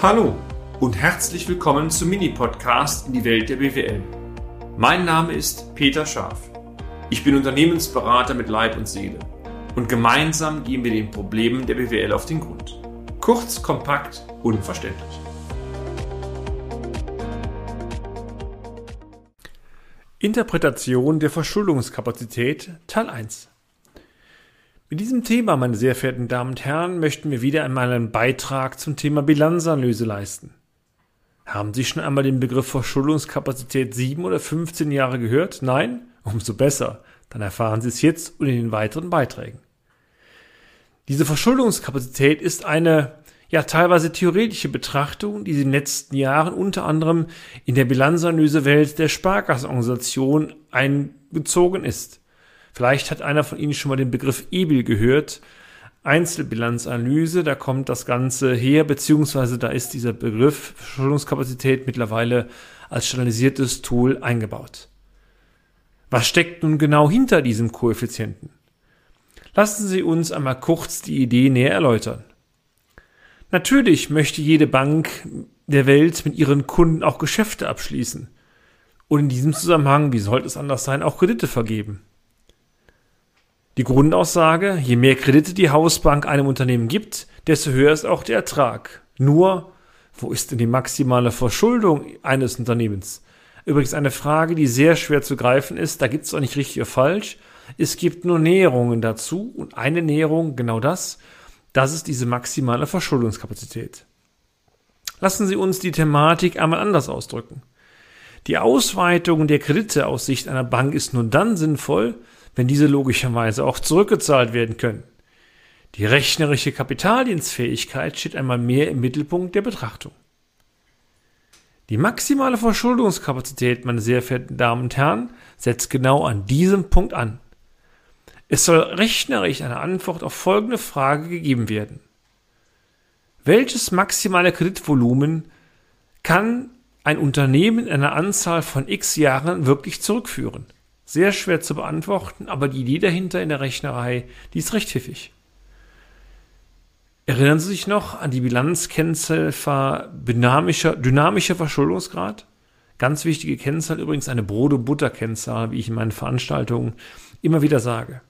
Hallo und herzlich willkommen zum Mini-Podcast in die Welt der BWL. Mein Name ist Peter Scharf. Ich bin Unternehmensberater mit Leib und Seele und gemeinsam gehen wir den Problemen der BWL auf den Grund. Kurz, kompakt, unverständlich. Interpretation der Verschuldungskapazität Teil 1 mit diesem Thema, meine sehr verehrten Damen und Herren, möchten wir wieder einmal einen Beitrag zum Thema Bilanzanalyse leisten. Haben Sie schon einmal den Begriff Verschuldungskapazität 7 oder 15 Jahre gehört? Nein? Umso besser. Dann erfahren Sie es jetzt und in den weiteren Beiträgen. Diese Verschuldungskapazität ist eine ja teilweise theoretische Betrachtung, die in den letzten Jahren unter anderem in der Bilanzanalysewelt der Sparkassenorganisation eingezogen ist. Vielleicht hat einer von Ihnen schon mal den Begriff EBIL gehört. Einzelbilanzanalyse, da kommt das Ganze her, beziehungsweise da ist dieser Begriff Verschuldungskapazität mittlerweile als standardisiertes Tool eingebaut. Was steckt nun genau hinter diesem Koeffizienten? Lassen Sie uns einmal kurz die Idee näher erläutern. Natürlich möchte jede Bank der Welt mit ihren Kunden auch Geschäfte abschließen und in diesem Zusammenhang, wie sollte es anders sein, auch Kredite vergeben. Die Grundaussage, je mehr Kredite die Hausbank einem Unternehmen gibt, desto höher ist auch der Ertrag. Nur, wo ist denn die maximale Verschuldung eines Unternehmens? Übrigens eine Frage, die sehr schwer zu greifen ist, da gibt es auch nicht richtig oder falsch. Es gibt nur Näherungen dazu und eine Näherung, genau das, das ist diese maximale Verschuldungskapazität. Lassen Sie uns die Thematik einmal anders ausdrücken. Die Ausweitung der Kredite aus Sicht einer Bank ist nur dann sinnvoll, wenn diese logischerweise auch zurückgezahlt werden können. Die rechnerische Kapitaldienstfähigkeit steht einmal mehr im Mittelpunkt der Betrachtung. Die maximale Verschuldungskapazität, meine sehr verehrten Damen und Herren, setzt genau an diesem Punkt an. Es soll rechnerisch eine Antwort auf folgende Frage gegeben werden. Welches maximale Kreditvolumen kann ein Unternehmen in einer Anzahl von x Jahren wirklich zurückführen? Sehr schwer zu beantworten, aber die Idee dahinter in der Rechnerei, die ist recht pfiffig. Erinnern Sie sich noch an die Bilanzkennzahl dynamischer, dynamischer Verschuldungsgrad? Ganz wichtige Kennzahl übrigens eine Brot- und Butter-Kennzahl, wie ich in meinen Veranstaltungen immer wieder sage.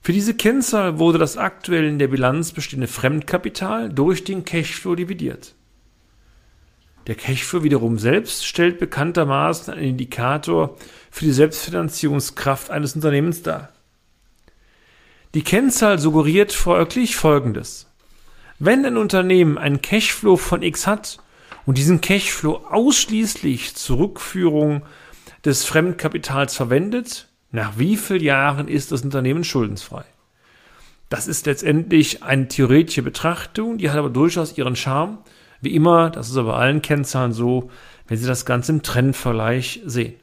Für diese Kennzahl wurde das aktuell in der Bilanz bestehende Fremdkapital durch den Cashflow dividiert. Der Cashflow wiederum selbst stellt bekanntermaßen einen Indikator für die Selbstfinanzierungskraft eines Unternehmens dar. Die Kennzahl suggeriert folglich Folgendes. Wenn ein Unternehmen einen Cashflow von X hat und diesen Cashflow ausschließlich zur Rückführung des Fremdkapitals verwendet, nach wie vielen Jahren ist das Unternehmen schuldensfrei? Das ist letztendlich eine theoretische Betrachtung, die hat aber durchaus ihren Charme. Wie immer, das ist aber bei allen Kennzahlen so, wenn Sie das Ganze im Trendvergleich sehen.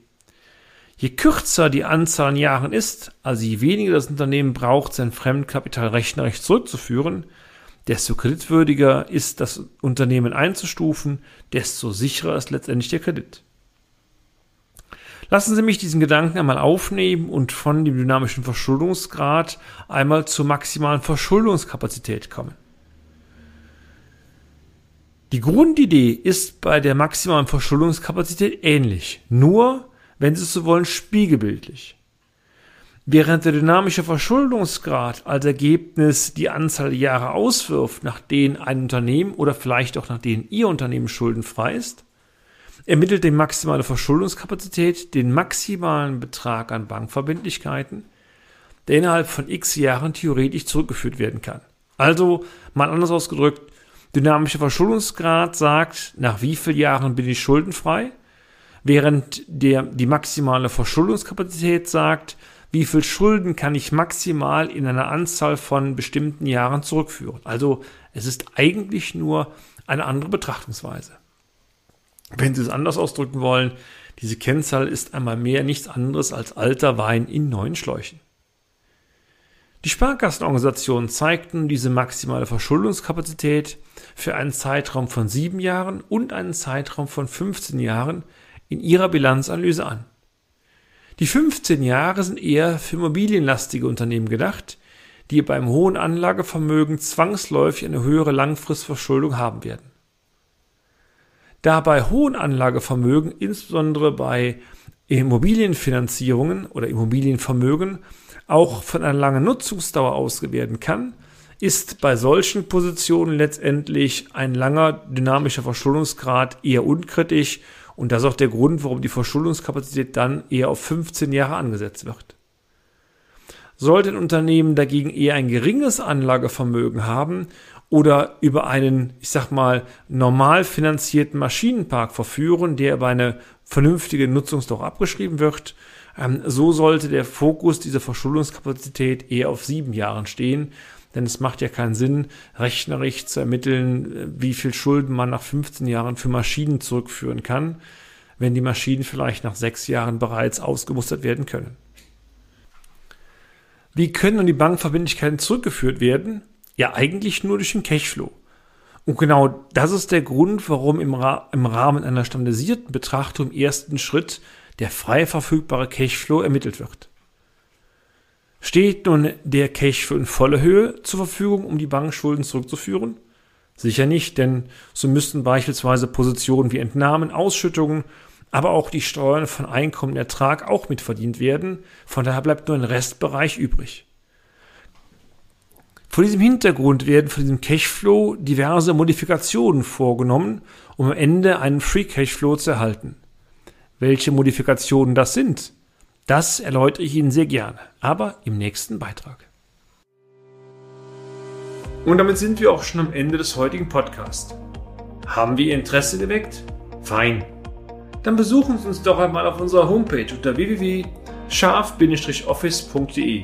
Je kürzer die Anzahl an Jahren ist, also je weniger das Unternehmen braucht, sein Fremdkapital rechnerisch zurückzuführen, desto kreditwürdiger ist das Unternehmen einzustufen, desto sicherer ist letztendlich der Kredit. Lassen Sie mich diesen Gedanken einmal aufnehmen und von dem dynamischen Verschuldungsgrad einmal zur maximalen Verschuldungskapazität kommen. Die Grundidee ist bei der maximalen Verschuldungskapazität ähnlich, nur wenn Sie so wollen, spiegelbildlich. Während der dynamische Verschuldungsgrad als Ergebnis die Anzahl der Jahre auswirft, nach denen ein Unternehmen oder vielleicht auch nach denen Ihr Unternehmen schuldenfrei ist, ermittelt die maximale Verschuldungskapazität den maximalen Betrag an Bankverbindlichkeiten, der innerhalb von x Jahren theoretisch zurückgeführt werden kann. Also, mal anders ausgedrückt, dynamischer Verschuldungsgrad sagt, nach wie vielen Jahren bin ich schuldenfrei während der, die maximale Verschuldungskapazität sagt, wie viel Schulden kann ich maximal in einer Anzahl von bestimmten Jahren zurückführen. Also es ist eigentlich nur eine andere Betrachtungsweise. Wenn Sie es anders ausdrücken wollen, diese Kennzahl ist einmal mehr nichts anderes als alter Wein in neuen Schläuchen. Die Sparkassenorganisationen zeigten diese maximale Verschuldungskapazität für einen Zeitraum von sieben Jahren und einen Zeitraum von 15 Jahren in ihrer Bilanzanalyse an. Die 15 Jahre sind eher für immobilienlastige Unternehmen gedacht, die beim hohen Anlagevermögen zwangsläufig eine höhere Langfristverschuldung haben werden. Da bei hohen Anlagevermögen, insbesondere bei Immobilienfinanzierungen oder Immobilienvermögen, auch von einer langen Nutzungsdauer ausgewählt werden kann, ist bei solchen Positionen letztendlich ein langer dynamischer Verschuldungsgrad eher unkritisch und das ist auch der Grund, warum die Verschuldungskapazität dann eher auf 15 Jahre angesetzt wird. Sollte ein Unternehmen dagegen eher ein geringes Anlagevermögen haben oder über einen, ich sag mal, normal finanzierten Maschinenpark verführen, der über eine vernünftige Nutzungsdauer abgeschrieben wird, ähm, so sollte der Fokus dieser Verschuldungskapazität eher auf sieben Jahren stehen, denn es macht ja keinen Sinn, rechnerisch zu ermitteln, äh, wie viel Schulden man nach 15 Jahren für Maschinen zurückführen kann, wenn die Maschinen vielleicht nach sechs Jahren bereits ausgemustert werden können. Wie können nun die Bankverbindlichkeiten zurückgeführt werden? Ja, eigentlich nur durch den Cashflow. Und genau das ist der Grund, warum im, Ra im Rahmen einer standardisierten Betrachtung im ersten Schritt der frei verfügbare Cashflow ermittelt wird. Steht nun der Cashflow in voller Höhe zur Verfügung, um die Bankschulden zurückzuführen? Sicher nicht, denn so müssten beispielsweise Positionen wie Entnahmen, Ausschüttungen, aber auch die Steuern von Einkommen und Ertrag auch mitverdient werden. Von daher bleibt nur ein Restbereich übrig. Vor diesem Hintergrund werden von diesem Cashflow diverse Modifikationen vorgenommen, um am Ende einen Free Cashflow zu erhalten. Welche Modifikationen das sind, das erläutere ich Ihnen sehr gerne, aber im nächsten Beitrag. Und damit sind wir auch schon am Ende des heutigen Podcasts. Haben wir Ihr Interesse geweckt? Fein. Dann besuchen Sie uns doch einmal auf unserer Homepage unter www.scharf-office.de